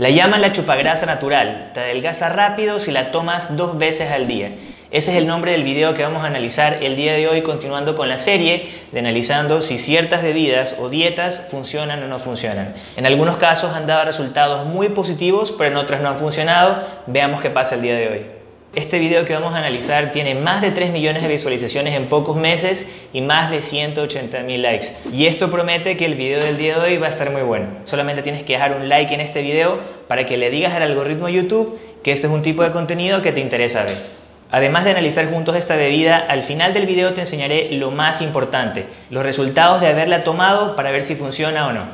La llaman la chupagrasa natural. Te adelgaza rápido si la tomas dos veces al día. Ese es el nombre del video que vamos a analizar el día de hoy, continuando con la serie de analizando si ciertas bebidas o dietas funcionan o no funcionan. En algunos casos han dado resultados muy positivos, pero en otros no han funcionado. Veamos qué pasa el día de hoy. Este video que vamos a analizar tiene más de 3 millones de visualizaciones en pocos meses y más de 180 mil likes. Y esto promete que el video del día de hoy va a estar muy bueno. Solamente tienes que dejar un like en este video para que le digas al algoritmo YouTube que este es un tipo de contenido que te interesa ver. Además de analizar juntos esta bebida, al final del video te enseñaré lo más importante, los resultados de haberla tomado para ver si funciona o no.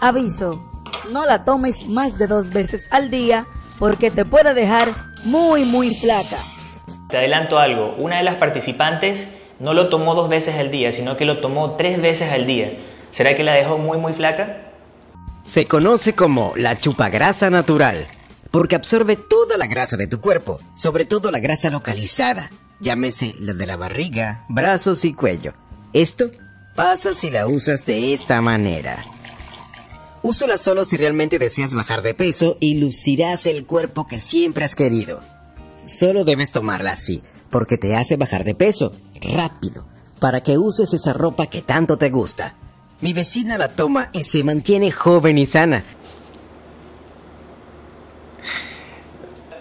Aviso, no la tomes más de dos veces al día porque te puede dejar muy muy flaca. Te adelanto algo, una de las participantes no lo tomó dos veces al día, sino que lo tomó tres veces al día. ¿Será que la dejó muy muy flaca? Se conoce como la chupagrasa natural, porque absorbe toda la grasa de tu cuerpo, sobre todo la grasa localizada, llámese la de la barriga, brazos y cuello. Esto pasa si la usas de esta manera. Úsala solo si realmente deseas bajar de peso y lucirás el cuerpo que siempre has querido. Solo debes tomarla así, porque te hace bajar de peso, rápido, para que uses esa ropa que tanto te gusta. Mi vecina la toma y se mantiene joven y sana.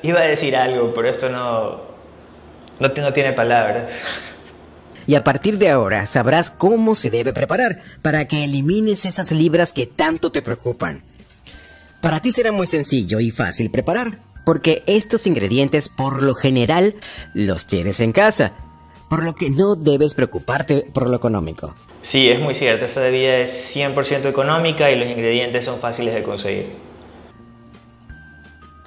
Iba a decir algo, pero esto no, no, no tiene palabras y a partir de ahora sabrás cómo se debe preparar para que elimines esas libras que tanto te preocupan. Para ti será muy sencillo y fácil preparar, porque estos ingredientes por lo general los tienes en casa, por lo que no debes preocuparte por lo económico. Sí, es muy cierto, esta bebida es 100% económica y los ingredientes son fáciles de conseguir.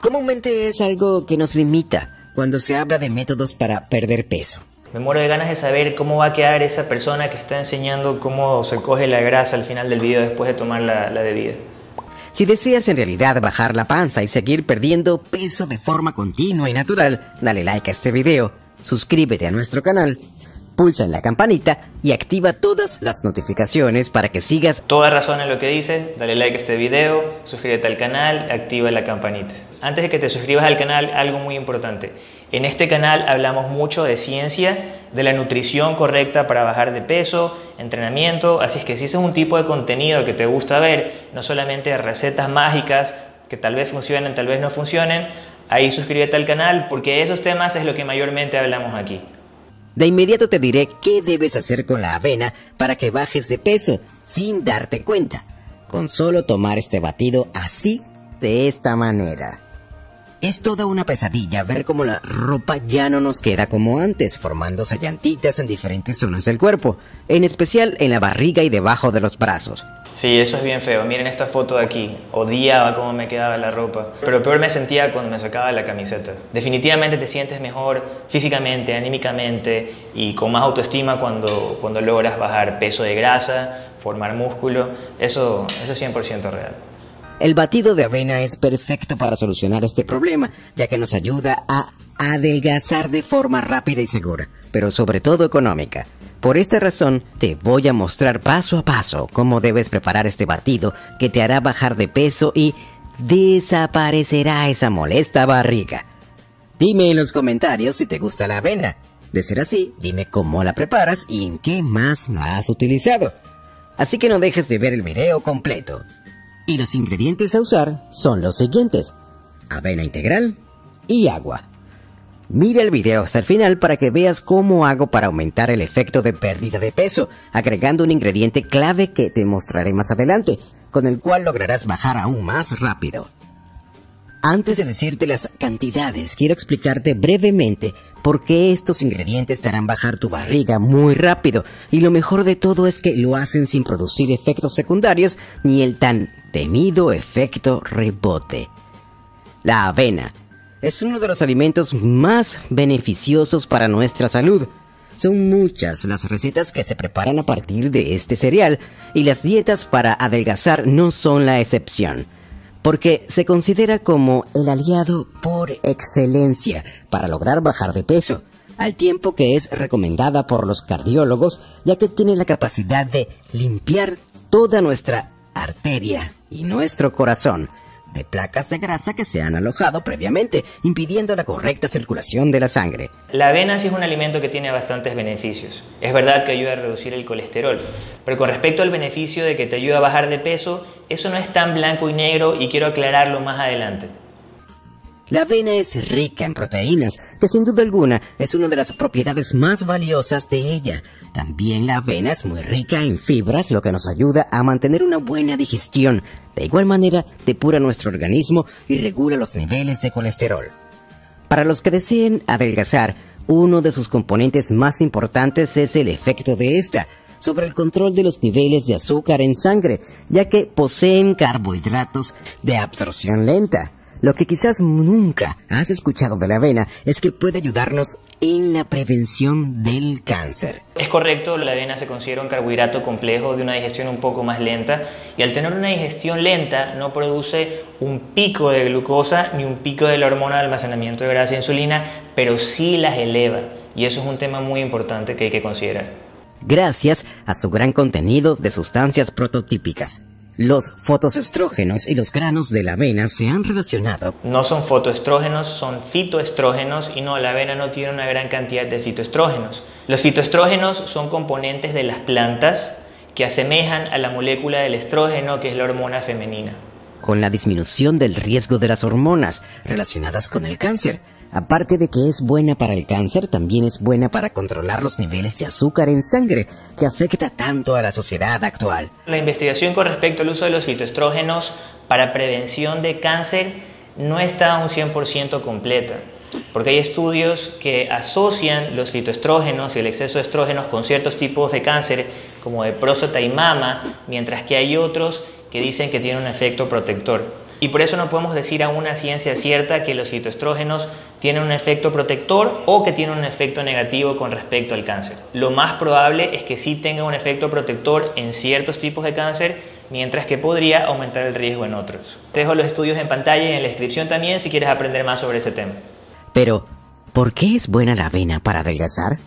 Comúnmente es algo que nos limita cuando se habla de métodos para perder peso. Me muero de ganas de saber cómo va a quedar esa persona que está enseñando cómo se coge la grasa al final del video después de tomar la, la bebida. Si deseas en realidad bajar la panza y seguir perdiendo peso de forma continua y natural, dale like a este video, suscríbete a nuestro canal, pulsa en la campanita y activa todas las notificaciones para que sigas. Toda razón en lo que dices, dale like a este video, suscríbete al canal, activa la campanita. Antes de que te suscribas al canal, algo muy importante. En este canal hablamos mucho de ciencia, de la nutrición correcta para bajar de peso, entrenamiento, así es que si ese es un tipo de contenido que te gusta ver, no solamente recetas mágicas que tal vez funcionen, tal vez no funcionen, ahí suscríbete al canal porque esos temas es lo que mayormente hablamos aquí. De inmediato te diré qué debes hacer con la avena para que bajes de peso sin darte cuenta, con solo tomar este batido así, de esta manera. Es toda una pesadilla ver cómo la ropa ya no nos queda como antes, formándose llantitas en diferentes zonas del cuerpo, en especial en la barriga y debajo de los brazos. Sí, eso es bien feo. Miren esta foto de aquí. Odiaba cómo me quedaba la ropa. Pero peor me sentía cuando me sacaba la camiseta. Definitivamente te sientes mejor físicamente, anímicamente y con más autoestima cuando, cuando logras bajar peso de grasa, formar músculo. Eso, eso es 100% real. El batido de avena es perfecto para solucionar este problema, ya que nos ayuda a adelgazar de forma rápida y segura, pero sobre todo económica. Por esta razón, te voy a mostrar paso a paso cómo debes preparar este batido que te hará bajar de peso y desaparecerá esa molesta barriga. Dime en los comentarios si te gusta la avena. De ser así, dime cómo la preparas y en qué más la has utilizado. Así que no dejes de ver el video completo. Y los ingredientes a usar son los siguientes. Avena integral y agua. Mira el video hasta el final para que veas cómo hago para aumentar el efecto de pérdida de peso, agregando un ingrediente clave que te mostraré más adelante, con el cual lograrás bajar aún más rápido. Antes de decirte las cantidades, quiero explicarte brevemente por qué estos ingredientes te harán bajar tu barriga muy rápido. Y lo mejor de todo es que lo hacen sin producir efectos secundarios ni el tan temido efecto rebote. La avena es uno de los alimentos más beneficiosos para nuestra salud. Son muchas las recetas que se preparan a partir de este cereal y las dietas para adelgazar no son la excepción porque se considera como el aliado por excelencia para lograr bajar de peso, al tiempo que es recomendada por los cardiólogos ya que tiene la capacidad de limpiar toda nuestra arteria y nuestro corazón, de placas de grasa que se han alojado previamente, impidiendo la correcta circulación de la sangre. La avena sí es un alimento que tiene bastantes beneficios. Es verdad que ayuda a reducir el colesterol, pero con respecto al beneficio de que te ayuda a bajar de peso, eso no es tan blanco y negro y quiero aclararlo más adelante. La avena es rica en proteínas, que sin duda alguna es una de las propiedades más valiosas de ella. También la avena es muy rica en fibras, lo que nos ayuda a mantener una buena digestión. De igual manera, depura nuestro organismo y regula los niveles de colesterol. Para los que deseen adelgazar, uno de sus componentes más importantes es el efecto de esta sobre el control de los niveles de azúcar en sangre, ya que poseen carbohidratos de absorción lenta. Lo que quizás nunca has escuchado de la avena es que puede ayudarnos en la prevención del cáncer. Es correcto, la avena se considera un carbohidrato complejo de una digestión un poco más lenta y al tener una digestión lenta no produce un pico de glucosa ni un pico de la hormona de almacenamiento de grasa e insulina, pero sí las eleva y eso es un tema muy importante que hay que considerar. Gracias a su gran contenido de sustancias prototípicas. Los fotoestrógenos y los granos de la avena se han relacionado. No son fotoestrógenos, son fitoestrógenos y no, la avena no tiene una gran cantidad de fitoestrógenos. Los fitoestrógenos son componentes de las plantas que asemejan a la molécula del estrógeno, que es la hormona femenina. Con la disminución del riesgo de las hormonas relacionadas con el cáncer, Aparte de que es buena para el cáncer, también es buena para controlar los niveles de azúcar en sangre, que afecta tanto a la sociedad actual. La investigación con respecto al uso de los fitoestrógenos para prevención de cáncer no está un 100% completa, porque hay estudios que asocian los fitoestrógenos y el exceso de estrógenos con ciertos tipos de cáncer, como de próstata y mama, mientras que hay otros que dicen que tienen un efecto protector. Y por eso no podemos decir a una ciencia cierta que los fitoestrógenos tienen un efecto protector o que tienen un efecto negativo con respecto al cáncer. Lo más probable es que sí tenga un efecto protector en ciertos tipos de cáncer, mientras que podría aumentar el riesgo en otros. Te dejo los estudios en pantalla y en la descripción también si quieres aprender más sobre ese tema. Pero, ¿por qué es buena la avena para adelgazar?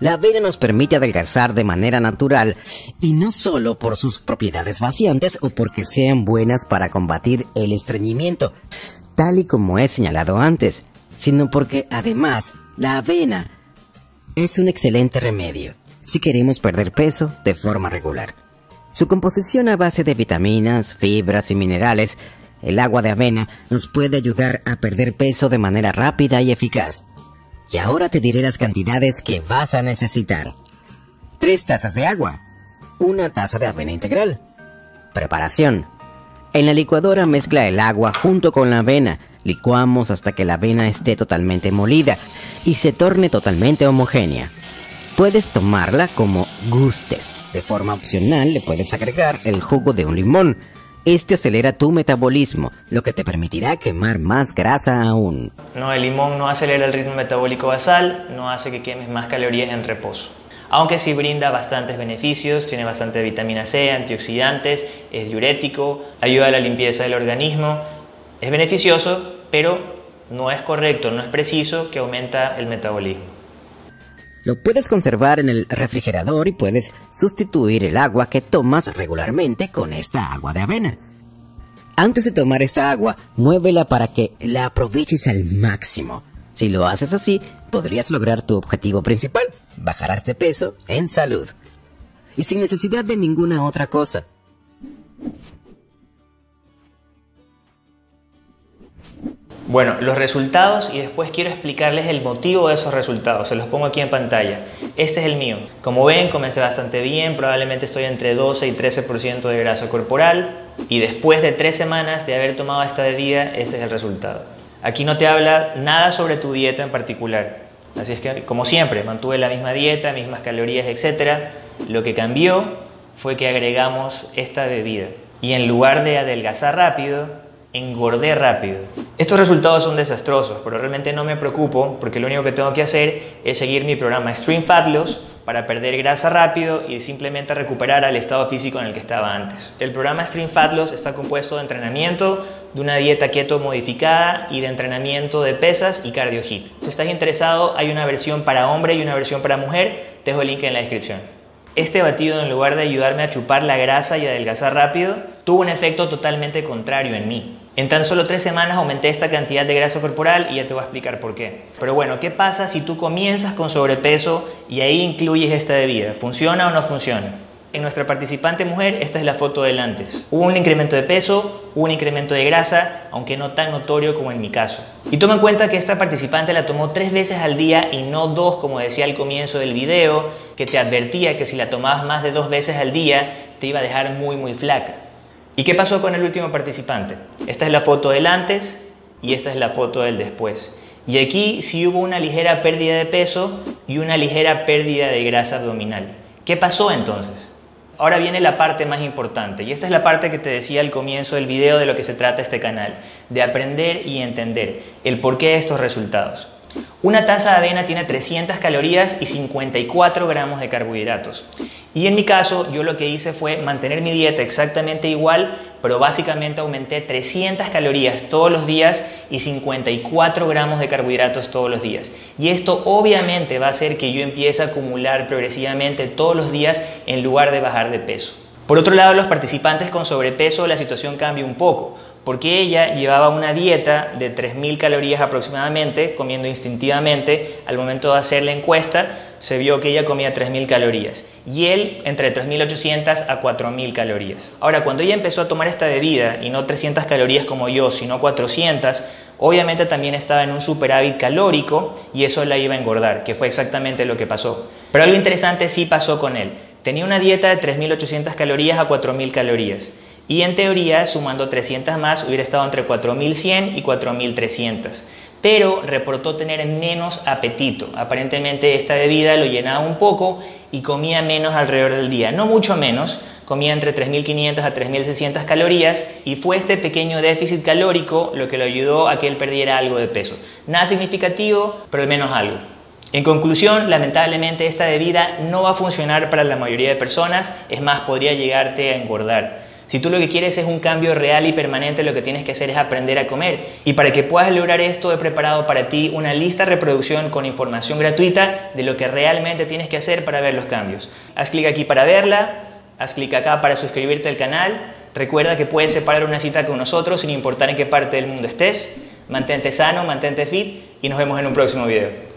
La avena nos permite adelgazar de manera natural y no solo por sus propiedades vaciantes o porque sean buenas para combatir el estreñimiento, tal y como he señalado antes, sino porque además la avena es un excelente remedio si queremos perder peso de forma regular. Su composición a base de vitaminas, fibras y minerales, el agua de avena nos puede ayudar a perder peso de manera rápida y eficaz. Y ahora te diré las cantidades que vas a necesitar. 3 tazas de agua. Una taza de avena integral. Preparación. En la licuadora mezcla el agua junto con la avena. Licuamos hasta que la avena esté totalmente molida y se torne totalmente homogénea. Puedes tomarla como gustes. De forma opcional le puedes agregar el jugo de un limón este acelera tu metabolismo, lo que te permitirá quemar más grasa aún. No, el limón no acelera el ritmo metabólico basal, no hace que quemes más calorías en reposo. Aunque sí brinda bastantes beneficios, tiene bastante vitamina C, antioxidantes, es diurético, ayuda a la limpieza del organismo, es beneficioso, pero no es correcto, no es preciso que aumenta el metabolismo. Lo puedes conservar en el refrigerador y puedes sustituir el agua que tomas regularmente con esta agua de avena. Antes de tomar esta agua, muévela para que la aproveches al máximo. Si lo haces así, podrías lograr tu objetivo principal. Bajarás de peso en salud. Y sin necesidad de ninguna otra cosa. Bueno, los resultados y después quiero explicarles el motivo de esos resultados. Se los pongo aquí en pantalla. Este es el mío. Como ven, comencé bastante bien. Probablemente estoy entre 12 y 13% de grasa corporal. Y después de tres semanas de haber tomado esta bebida, este es el resultado. Aquí no te habla nada sobre tu dieta en particular. Así es que, como siempre, mantuve la misma dieta, mismas calorías, etc. Lo que cambió fue que agregamos esta bebida. Y en lugar de adelgazar rápido, engordé rápido. Estos resultados son desastrosos, pero realmente no me preocupo porque lo único que tengo que hacer es seguir mi programa Stream Fat Loss para perder grasa rápido y simplemente recuperar al estado físico en el que estaba antes. El programa Stream Fat Loss está compuesto de entrenamiento, de una dieta keto modificada y de entrenamiento de pesas y cardio hit. Si estás interesado, hay una versión para hombre y una versión para mujer. Te dejo el link en la descripción. Este batido, en lugar de ayudarme a chupar la grasa y adelgazar rápido, tuvo un efecto totalmente contrario en mí. En tan solo tres semanas aumenté esta cantidad de grasa corporal y ya te voy a explicar por qué. Pero bueno, ¿qué pasa si tú comienzas con sobrepeso y ahí incluyes esta bebida? ¿Funciona o no funciona? En nuestra participante mujer, esta es la foto del antes. Hubo un incremento de peso, un incremento de grasa, aunque no tan notorio como en mi caso. Y toma en cuenta que esta participante la tomó tres veces al día y no dos, como decía al comienzo del video, que te advertía que si la tomabas más de dos veces al día, te iba a dejar muy, muy flaca. ¿Y qué pasó con el último participante? Esta es la foto del antes y esta es la foto del después. Y aquí sí hubo una ligera pérdida de peso y una ligera pérdida de grasa abdominal. ¿Qué pasó entonces? Ahora viene la parte más importante y esta es la parte que te decía al comienzo del video de lo que se trata este canal, de aprender y entender el porqué de estos resultados. Una taza de avena tiene 300 calorías y 54 gramos de carbohidratos. Y en mi caso, yo lo que hice fue mantener mi dieta exactamente igual, pero básicamente aumenté 300 calorías todos los días y 54 gramos de carbohidratos todos los días. Y esto obviamente va a hacer que yo empiece a acumular progresivamente todos los días en lugar de bajar de peso. Por otro lado, los participantes con sobrepeso la situación cambia un poco porque ella llevaba una dieta de 3.000 calorías aproximadamente, comiendo instintivamente. Al momento de hacer la encuesta, se vio que ella comía 3.000 calorías y él entre 3.800 a 4.000 calorías. Ahora, cuando ella empezó a tomar esta bebida, y no 300 calorías como yo, sino 400, obviamente también estaba en un superávit calórico y eso la iba a engordar, que fue exactamente lo que pasó. Pero algo interesante sí pasó con él. Tenía una dieta de 3.800 calorías a 4.000 calorías. Y en teoría, sumando 300 más, hubiera estado entre 4100 y 4300. Pero reportó tener menos apetito. Aparentemente esta bebida lo llenaba un poco y comía menos alrededor del día. No mucho menos, comía entre 3.500 a 3.600 calorías y fue este pequeño déficit calórico lo que lo ayudó a que él perdiera algo de peso. Nada significativo, pero al menos algo. En conclusión, lamentablemente esta bebida no va a funcionar para la mayoría de personas, es más, podría llegarte a engordar. Si tú lo que quieres es un cambio real y permanente, lo que tienes que hacer es aprender a comer. Y para que puedas lograr esto, he preparado para ti una lista de reproducción con información gratuita de lo que realmente tienes que hacer para ver los cambios. Haz clic aquí para verla, haz clic acá para suscribirte al canal. Recuerda que puedes separar una cita con nosotros sin importar en qué parte del mundo estés. Mantente sano, mantente fit y nos vemos en un próximo video.